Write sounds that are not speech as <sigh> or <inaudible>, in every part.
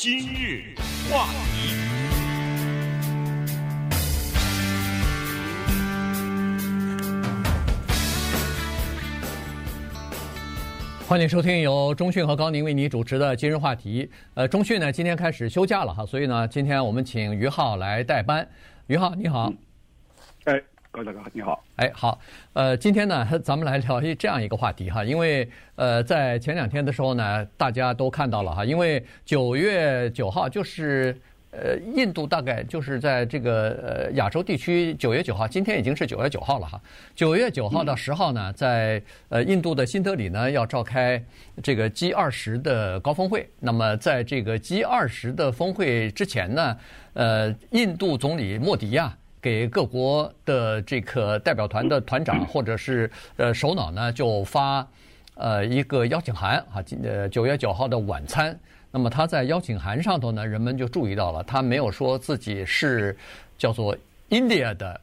今日话题，欢迎收听由中讯和高宁为你主持的今日话题。呃，中讯呢今天开始休假了哈，所以呢今天我们请于浩来代班。于浩你好。哎。各位大哥你好，哎好，呃，今天呢，咱们来聊一这样一个话题哈，因为呃，在前两天的时候呢，大家都看到了哈，因为九月九号就是呃，印度大概就是在这个呃亚洲地区九月九号，今天已经是九月九号了哈，九月九号到十号呢，在呃印度的新德里呢要召开这个 G 二十的高峰会，那么在这个 G 二十的峰会之前呢，呃，印度总理莫迪亚。给各国的这个代表团的团长或者是呃首脑呢，就发呃一个邀请函啊，今呃九月九号的晚餐。那么他在邀请函上头呢，人们就注意到了，他没有说自己是叫做 India 的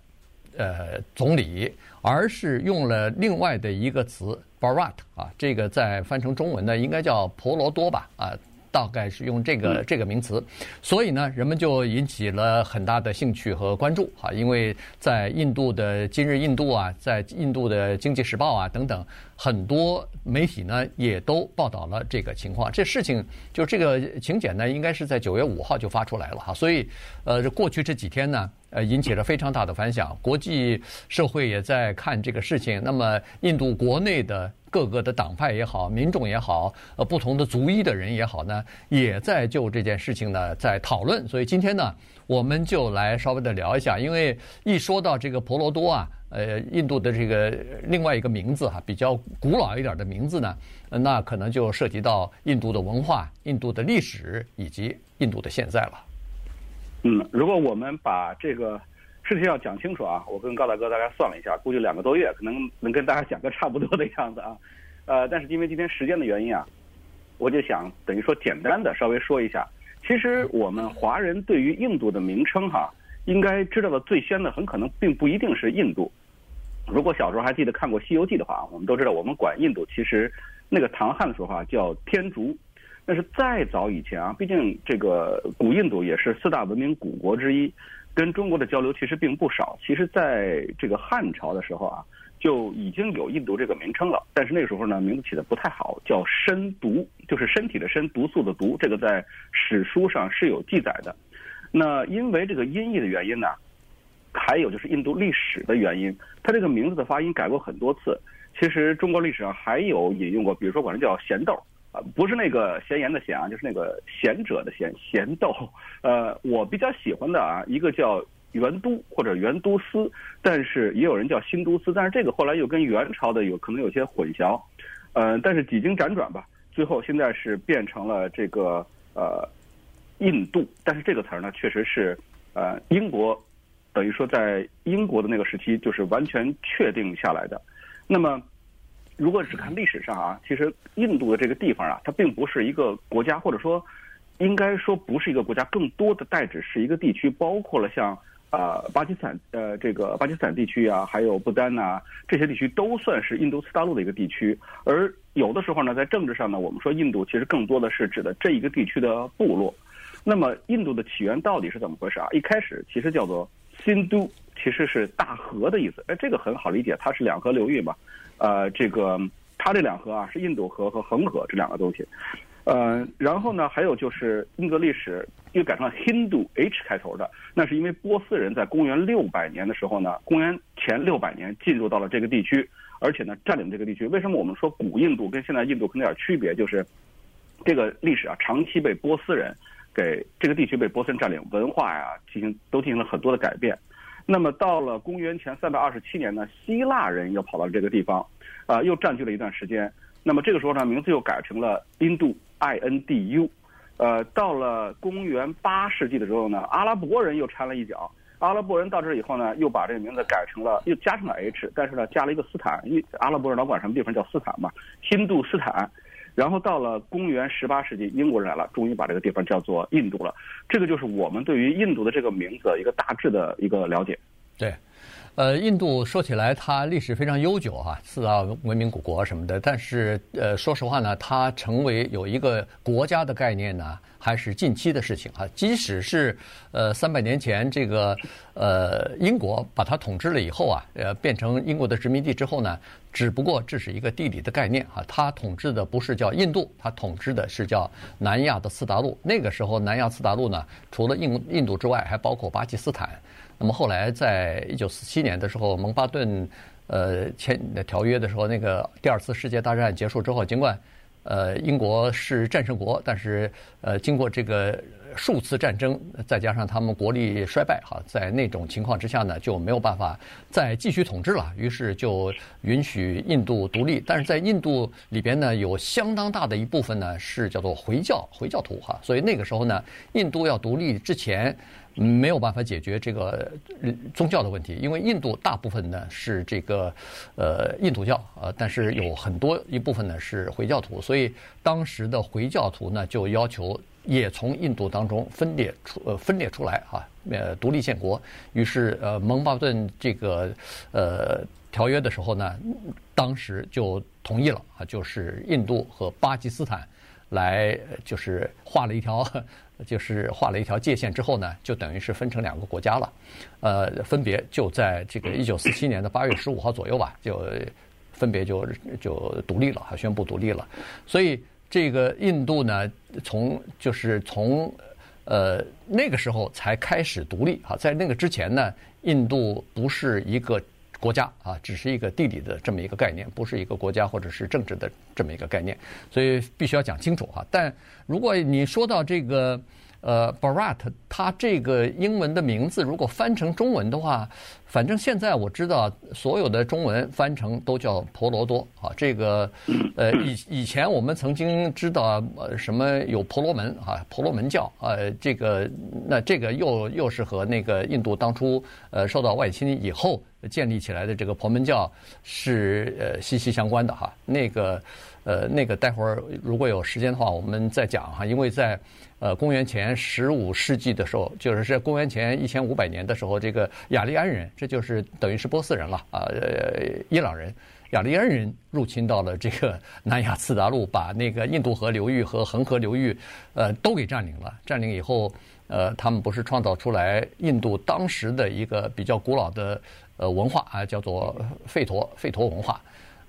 呃总理，而是用了另外的一个词 Bharat 啊，这个在翻成中文呢，应该叫婆罗多吧啊。大概是用这个这个名词，所以呢，人们就引起了很大的兴趣和关注哈。因为在印度的今日印度啊，在印度的经济时报啊等等很多媒体呢，也都报道了这个情况。这事情就这个请柬呢，应该是在九月五号就发出来了哈。所以，呃，过去这几天呢，呃，引起了非常大的反响，国际社会也在看这个事情。那么，印度国内的。各个的党派也好，民众也好，呃，不同的族裔的人也好呢，也在就这件事情呢在讨论。所以今天呢，我们就来稍微的聊一下，因为一说到这个婆罗多啊，呃，印度的这个另外一个名字哈，比较古老一点的名字呢，那可能就涉及到印度的文化、印度的历史以及印度的现在了。嗯，如果我们把这个。事情要讲清楚啊！我跟高大哥大概算了一下，估计两个多月可能能跟大家讲个差不多的样子啊。呃，但是因为今天时间的原因啊，我就想等于说简单的稍微说一下。其实我们华人对于印度的名称哈，应该知道的最先的很可能并不一定是印度。如果小时候还记得看过《西游记》的话，我们都知道我们管印度其实那个唐汉的时候啊叫天竺。但是再早以前啊，毕竟这个古印度也是四大文明古国之一。跟中国的交流其实并不少。其实，在这个汉朝的时候啊，就已经有印度这个名称了。但是那个时候呢，名字起得不太好，叫身毒，就是身体的身，毒素的毒。这个在史书上是有记载的。那因为这个音译的原因呢，还有就是印度历史的原因，它这个名字的发音改过很多次。其实中国历史上还有引用过，比如说管它叫咸豆。不是那个闲言的闲啊，就是那个贤者的贤，贤豆。呃，我比较喜欢的啊，一个叫元都或者元都司，但是也有人叫新都司，但是这个后来又跟元朝的有可能有些混淆。呃，但是几经辗转吧，最后现在是变成了这个呃印度，但是这个词儿呢，确实是呃英国等于说在英国的那个时期就是完全确定下来的。那么。如果只看历史上啊，其实印度的这个地方啊，它并不是一个国家，或者说，应该说不是一个国家，更多的代指是一个地区，包括了像啊、巴基斯坦呃这个巴基斯坦地区啊，还有不丹呐这些地区都算是印度次大陆的一个地区。而有的时候呢，在政治上呢，我们说印度其实更多的是指的这一个地区的部落。那么印度的起源到底是怎么回事啊？一开始其实叫做新都，其实是大河的意思。哎，这个很好理解，它是两河流域嘛。呃，这个它这两河啊，是印度河和恒河这两个东西。呃，然后呢，还有就是印度历史又改成了 Hindu H 开头的，那是因为波斯人在公元六百年的时候呢，公元前六百年进入到了这个地区，而且呢占领这个地区。为什么我们说古印度跟现在印度可能有点区别？就是这个历史啊，长期被波斯人给这个地区被波斯人占领，文化呀进行都进行了很多的改变。那么到了公元前三百二十七年呢，希腊人又跑到了这个地方，啊、又占据了一段时间。那么这个时候呢，名字又改成了印度 I N D U。呃，到了公元八世纪的时候呢，阿拉伯人又掺了一脚。阿拉伯人到这以后呢，又把这个名字改成了，又加上了 H，但是呢，加了一个斯坦，因为阿拉伯人老管什么地方叫斯坦嘛，新杜斯坦。然后到了公元十八世纪，英国人来了，终于把这个地方叫做印度了。这个就是我们对于印度的这个名字一个大致的一个了解。对，呃，印度说起来它历史非常悠久哈，四大文明古国什么的。但是呃，说实话呢，它成为有一个国家的概念呢，还是近期的事情啊。即使是呃三百年前这个呃英国把它统治了以后啊，呃变成英国的殖民地之后呢，只不过这是一个地理的概念啊。它统治的不是叫印度，它统治的是叫南亚的次大陆。那个时候南亚次大陆呢，除了印印度之外，还包括巴基斯坦。那么后来在一九四七年的时候，蒙巴顿。呃，签的条约的时候，那个第二次世界大战结束之后，尽管呃英国是战胜国，但是呃经过这个数次战争，再加上他们国力衰败哈，在那种情况之下呢，就没有办法再继续统治了，于是就允许印度独立。但是在印度里边呢，有相当大的一部分呢是叫做回教回教徒哈，所以那个时候呢，印度要独立之前。没有办法解决这个宗教的问题，因为印度大部分呢是这个呃印度教啊，但是有很多一部分呢是回教徒，所以当时的回教徒呢就要求也从印度当中分裂出呃分裂出来啊，呃独立建国。于是呃蒙巴顿这个呃条约的时候呢，当时就同意了啊，就是印度和巴基斯坦来就是画了一条。就是画了一条界限之后呢，就等于是分成两个国家了，呃，分别就在这个一九四七年的八月十五号左右吧，就分别就就独立了，还宣布独立了。所以这个印度呢，从就是从呃那个时候才开始独立啊，在那个之前呢，印度不是一个。国家啊，只是一个地理的这么一个概念，不是一个国家或者是政治的这么一个概念，所以必须要讲清楚哈。但如果你说到这个。呃，Bharat，它这个英文的名字如果翻成中文的话，反正现在我知道所有的中文翻成都叫婆罗多啊。这个呃，以以前我们曾经知道什么有婆罗门啊，婆罗门教呃，这个那这个又又是和那个印度当初呃受到外侵以后建立起来的这个婆门教是呃息息相关的哈。那个呃那个待会儿如果有时间的话，我们再讲哈，因为在。呃，公元前十五世纪的时候，就是在公元前一千五百年的时候，这个雅利安人，这就是等于是波斯人了啊，呃，伊朗人，雅利安人入侵到了这个南亚次大陆，把那个印度河流域和恒河流域，呃，都给占领了。占领以后，呃，他们不是创造出来印度当时的一个比较古老的呃文化啊，叫做吠陀，吠陀文化。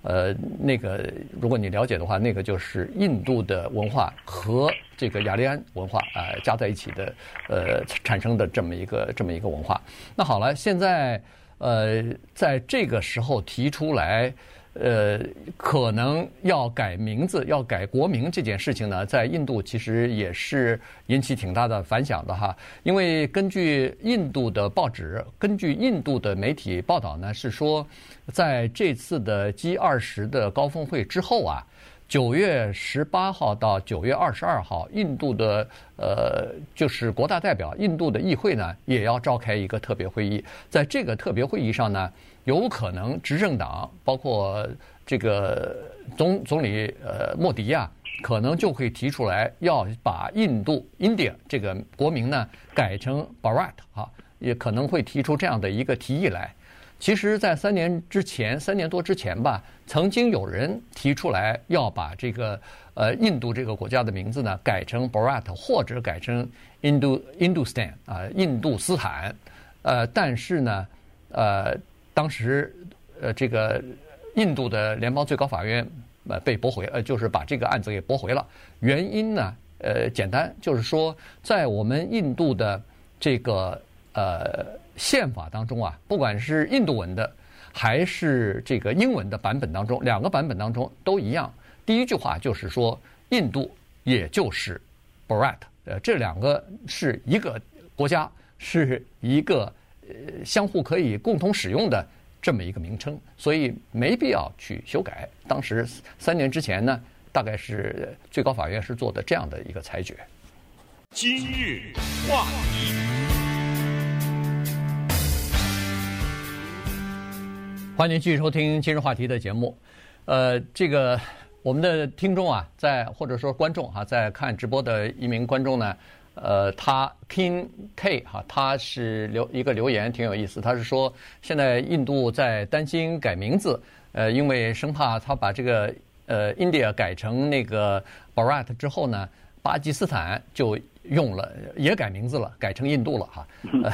呃，那个如果你了解的话，那个就是印度的文化和这个雅利安文化啊、加在一起的，呃产生的这么一个这么一个文化。那好了，现在呃在这个时候提出来。呃，可能要改名字，要改国名这件事情呢，在印度其实也是引起挺大的反响的哈。因为根据印度的报纸，根据印度的媒体报道呢，是说在这次的 G 二十的高峰会之后啊，九月十八号到九月二十二号，印度的呃就是国大代表，印度的议会呢，也要召开一个特别会议，在这个特别会议上呢。有可能执政党包括这个总总理呃莫迪呀，可能就会提出来要把印度 India 这个国名呢改成 Bharat 啊，也可能会提出这样的一个提议来。其实，在三年之前，三年多之前吧，曾经有人提出来要把这个呃印度这个国家的名字呢改成 Bharat 或者改成印度 Industan 啊印度斯坦，呃，但是呢，呃。当时，呃，这个印度的联邦最高法院呃被驳回，呃，就是把这个案子给驳回了。原因呢，呃，简单就是说，在我们印度的这个呃宪法当中啊，不管是印度文的还是这个英文的版本当中，两个版本当中都一样。第一句话就是说，印度也就是 Bharat，呃，这两个是一个国家，是一个。相互可以共同使用的这么一个名称，所以没必要去修改。当时三年之前呢，大概是最高法院是做的这样的一个裁决。今日话题，欢迎继续收听今日话题的节目。呃，这个我们的听众啊，在或者说观众哈，在看直播的一名观众呢。呃，他 King K 哈，他是留一个留言，挺有意思。他是说，现在印度在担心改名字，呃，因为生怕他把这个呃 India 改成那个 Bharat 之后呢，巴基斯坦就用了，也改名字了，改成印度了哈。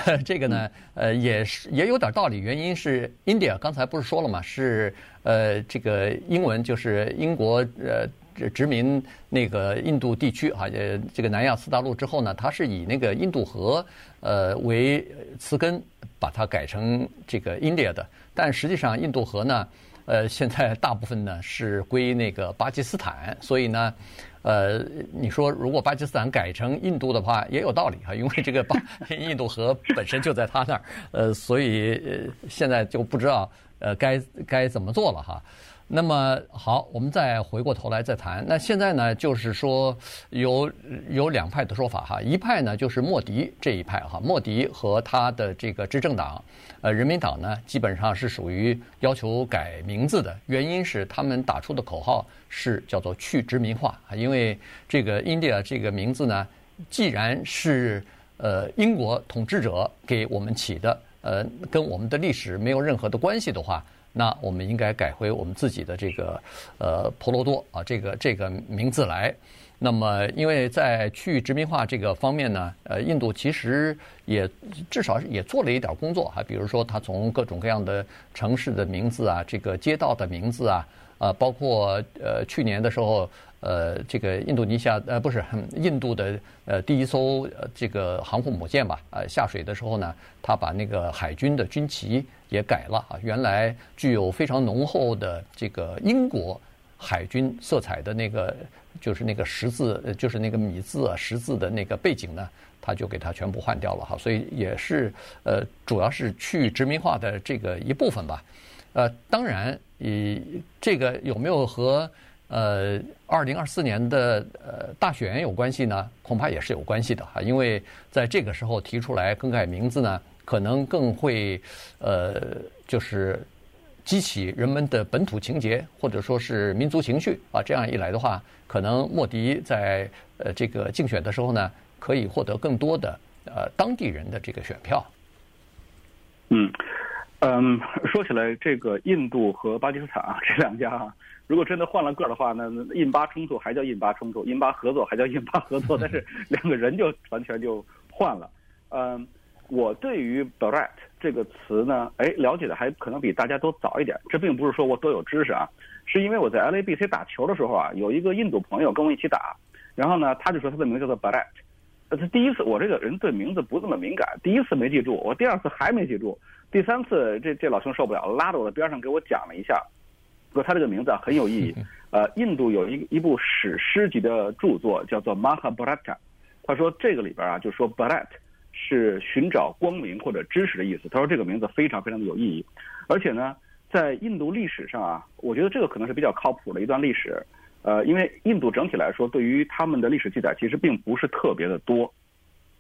呃，这个呢，呃，也是也有点道理，原因是 India 刚才不是说了嘛？是呃，这个英文就是英国呃。殖民那个印度地区啊，呃，这个南亚次大陆之后呢，它是以那个印度河呃为词根，把它改成这个 India 的。但实际上，印度河呢，呃，现在大部分呢是归那个巴基斯坦，所以呢，呃，你说如果巴基斯坦改成印度的话，也有道理哈，因为这个巴 <laughs> 印度河本身就在他那儿，呃，所以呃现在就不知道呃该该怎么做了哈。那么好，我们再回过头来再谈。那现在呢，就是说有有两派的说法哈。一派呢就是莫迪这一派哈，莫迪和他的这个执政党，呃，人民党呢，基本上是属于要求改名字的。原因是他们打出的口号是叫做去殖民化，因为这个 India 这个名字呢，既然是呃英国统治者给我们起的，呃，跟我们的历史没有任何的关系的话。那我们应该改回我们自己的这个呃婆罗多啊，这个这个名字来。那么，因为在去殖民化这个方面呢，呃，印度其实也至少也做了一点工作哈，比如说，他从各种各样的城市的名字啊，这个街道的名字啊，啊，包括呃去年的时候。呃，这个印度尼西亚呃不是 <laughs> 印度的呃第一艘这个航空母舰吧？呃，下水的时候呢，他把那个海军的军旗也改了啊。原来具有非常浓厚的这个英国海军色彩的那个，就是那个十字，就是那个米字啊十字的那个背景呢，他就给它全部换掉了哈。所以也是呃，主要是去殖民化的这个一部分吧。呃，当然，以这个有没有和呃，二零二四年的呃大选有关系呢？恐怕也是有关系的哈，因为在这个时候提出来更改名字呢，可能更会呃，就是激起人们的本土情结或者说是民族情绪啊。这样一来的话，可能莫迪在呃这个竞选的时候呢，可以获得更多的呃当地人的这个选票。嗯嗯，说起来，这个印度和巴基斯坦啊，这两家啊。如果真的换了个的话，那印巴冲突还叫印巴冲突，印巴合作还叫印巴合作，但是两个人就完全就换了。嗯，我对于 Bharat 这个词呢，哎，了解的还可能比大家都早一点。这并不是说我多有知识啊，是因为我在 LABC 打球的时候啊，有一个印度朋友跟我一起打，然后呢，他就说他的名字叫做 Bharat。他第一次，我这个人对名字不这么敏感，第一次没记住，我第二次还没记住，第三次这这老兄受不了了，拉到我的边上给我讲了一下。说他这个名字啊很有意义，呃，印度有一一部史诗级的著作叫做《Mahabharata》，他说这个里边啊就说 Bharat 是寻找光明或者知识的意思。他说这个名字非常非常的有意义，而且呢，在印度历史上啊，我觉得这个可能是比较靠谱的一段历史，呃，因为印度整体来说对于他们的历史记载其实并不是特别的多。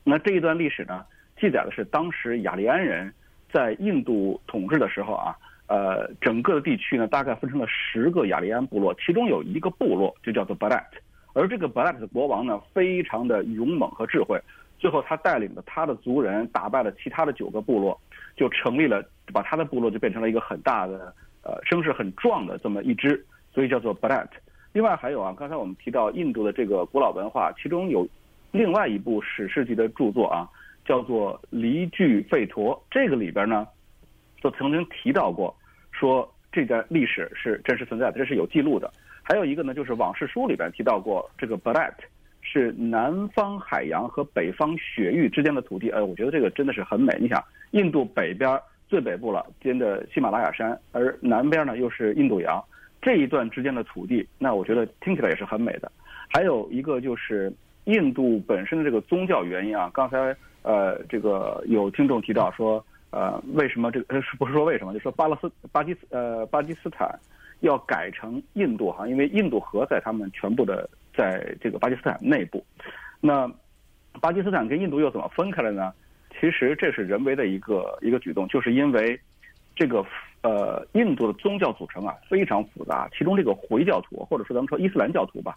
那这一段历史呢，记载的是当时雅利安人在印度统治的时候啊。呃，整个的地区呢，大概分成了十个雅利安部落，其中有一个部落就叫做 Bharat，而这个 Bharat 的国王呢，非常的勇猛和智慧，最后他带领着他的族人打败了其他的九个部落，就成立了，把他的部落就变成了一个很大的，呃，声势很壮的这么一支，所以叫做 Bharat。另外还有啊，刚才我们提到印度的这个古老文化，其中有另外一部史诗级的著作啊，叫做《梨俱吠陀》，这个里边呢，就曾经提到过。说这段历史是真实存在的，这是有记录的。还有一个呢，就是往事书里边提到过，这个 Bharat 是南方海洋和北方雪域之间的土地。哎，我觉得这个真的是很美。你想，印度北边最北部了，间的喜马拉雅山，而南边呢又是印度洋，这一段之间的土地，那我觉得听起来也是很美的。还有一个就是印度本身的这个宗教原因啊，刚才呃这个有听众提到说。呃，为什么这个呃 <laughs> 不是说为什么？就说巴勒斯巴基斯呃巴基斯坦要改成印度哈，因为印度河在他们全部的在这个巴基斯坦内部。那巴基斯坦跟印度又怎么分开了呢？其实这是人为的一个一个举动，就是因为这个呃印度的宗教组成啊非常复杂，其中这个回教徒或者说咱们说伊斯兰教徒吧，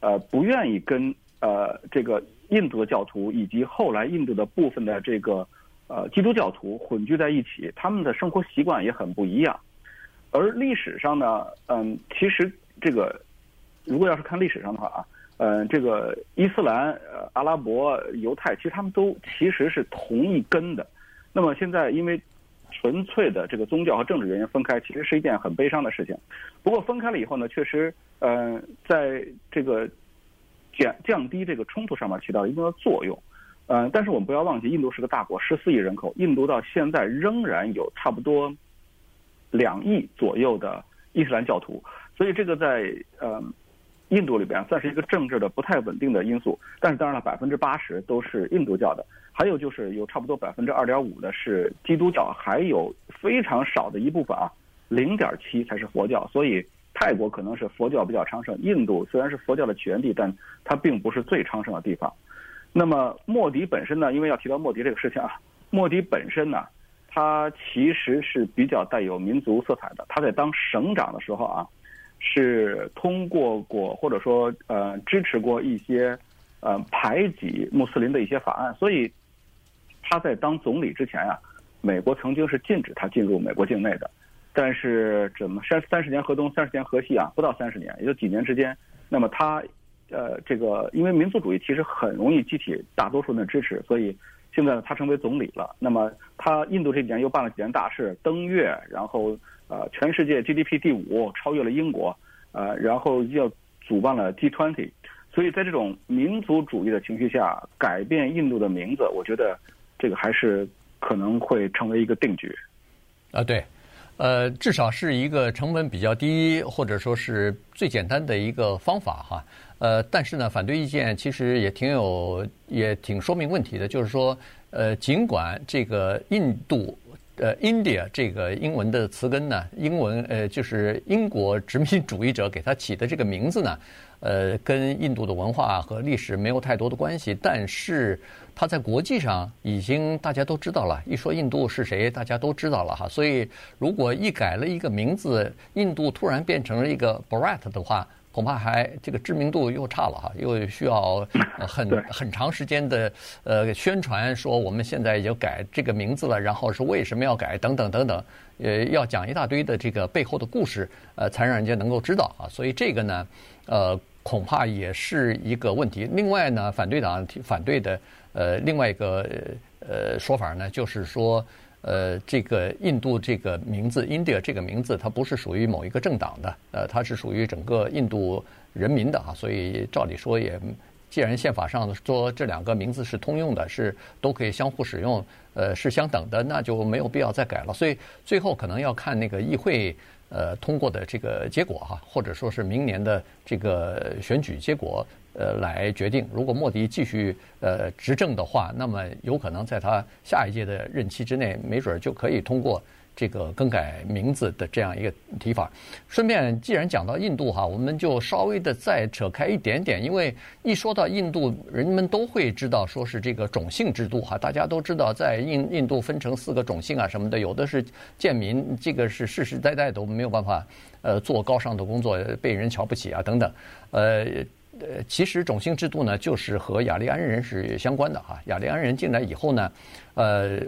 呃不愿意跟呃这个印度的教徒以及后来印度的部分的这个。呃，基督教徒混居在一起，他们的生活习惯也很不一样。而历史上呢，嗯，其实这个如果要是看历史上的话啊，呃，这个伊斯兰、呃阿拉伯、犹太，其实他们都其实是同一根的。那么现在因为纯粹的这个宗教和政治原因分开，其实是一件很悲伤的事情。不过分开了以后呢，确实，呃，在这个减降低这个冲突上面起到一定的作用。呃，但是我们不要忘记，印度是个大国，十四亿人口，印度到现在仍然有差不多两亿左右的伊斯兰教徒，所以这个在呃印度里边算是一个政治的不太稳定的因素。但是当然了，百分之八十都是印度教的，还有就是有差不多百分之二点五的是基督教，还有非常少的一部分啊，零点七才是佛教。所以泰国可能是佛教比较昌盛，印度虽然是佛教的起源地，但它并不是最昌盛的地方。那么莫迪本身呢？因为要提到莫迪这个事情啊，莫迪本身呢，他其实是比较带有民族色彩的。他在当省长的时候啊，是通过过或者说呃支持过一些呃排挤穆斯林的一些法案。所以他在当总理之前啊，美国曾经是禁止他进入美国境内的。但是怎么三三十年河东三十年河西啊，不到三十年，也就几年之间，那么他。呃，这个因为民族主义其实很容易激起大多数人的支持，所以现在他成为总理了。那么他印度这几年又办了几件大事，登月，然后呃，全世界 GDP 第五，超越了英国，呃，然后又主办了 G20。所以在这种民族主义的情绪下，改变印度的名字，我觉得这个还是可能会成为一个定局。啊，对。呃，至少是一个成本比较低，或者说是最简单的一个方法哈。呃，但是呢，反对意见其实也挺有，也挺说明问题的。就是说，呃，尽管这个印度，呃，India 这个英文的词根呢，英文呃，就是英国殖民主义者给它起的这个名字呢，呃，跟印度的文化和历史没有太多的关系，但是。他在国际上已经大家都知道了，一说印度是谁，大家都知道了哈。所以如果一改了一个名字，印度突然变成了一个 Bharat 的话，恐怕还这个知名度又差了哈，<laughs> 又需要很很长时间的呃宣传，说我们现在已经改这个名字了，然后是为什么要改等等等等，呃，要讲一大堆的这个背后的故事，呃，才让人家能够知道啊。所以这个呢，呃，恐怕也是一个问题。另外呢，反对党反对的。呃，另外一个呃说法呢，就是说，呃，这个印度这个名字，India 这个名字，它不是属于某一个政党的，呃，它是属于整个印度人民的哈，所以照理说也，既然宪法上说这两个名字是通用的，是都可以相互使用，呃，是相等的，那就没有必要再改了。所以最后可能要看那个议会呃通过的这个结果哈，或者说是明年的这个选举结果。呃，来决定，如果莫迪继续呃执政的话，那么有可能在他下一届的任期之内，没准就可以通过这个更改名字的这样一个提法。顺便，既然讲到印度哈，我们就稍微的再扯开一点点，因为一说到印度，人们都会知道说是这个种姓制度哈，大家都知道在印印度分成四个种姓啊什么的，有的是贱民，这个是世世代代都没有办法呃做高尚的工作，被人瞧不起啊等等，呃。呃，其实种姓制度呢，就是和雅利安人是相关的哈。雅利安人进来以后呢，呃，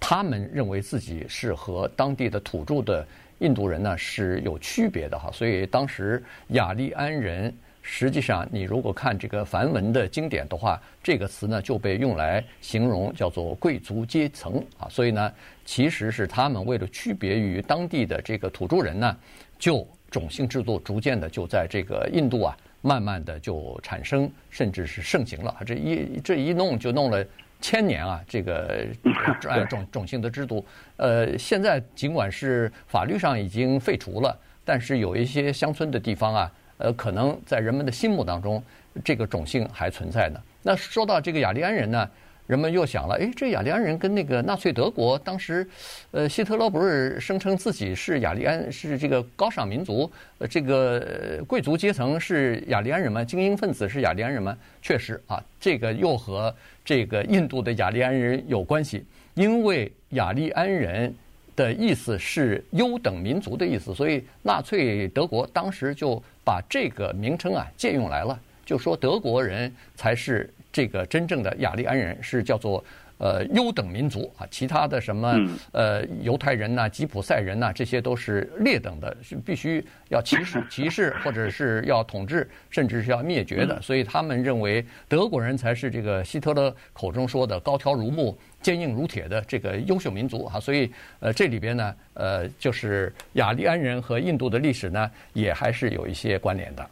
他们认为自己是和当地的土著的印度人呢是有区别的哈。所以当时雅利安人，实际上你如果看这个梵文的经典的话，这个词呢就被用来形容叫做贵族阶层啊。所以呢，其实是他们为了区别于当地的这个土著人呢，就种姓制度逐渐的就在这个印度啊。慢慢的就产生，甚至是盛行了。这一这一弄就弄了千年啊！这个 <laughs> 种种种姓的制度，呃，现在尽管是法律上已经废除了，但是有一些乡村的地方啊，呃，可能在人们的心目当中，这个种姓还存在呢。那说到这个雅利安人呢？人们又想了，哎，这雅利安人跟那个纳粹德国当时，呃，希特勒不是声称自己是雅利安，是这个高尚民族，呃，这个贵族阶层是雅利安人吗？精英分子是雅利安人吗？确实啊，这个又和这个印度的雅利安人有关系，因为雅利安人的意思是优等民族的意思，所以纳粹德国当时就把这个名称啊借用来了，就说德国人才是。这个真正的雅利安人是叫做呃优等民族啊，其他的什么呃犹太人呐、吉普赛人呐，这些都是劣等的，是必须要歧视、<laughs> 歧视或者是要统治，甚至是要灭绝的。所以他们认为德国人才是这个希特勒口中说的高挑如木、坚硬如铁的这个优秀民族啊。所以呃这里边呢呃就是雅利安人和印度的历史呢也还是有一些关联的。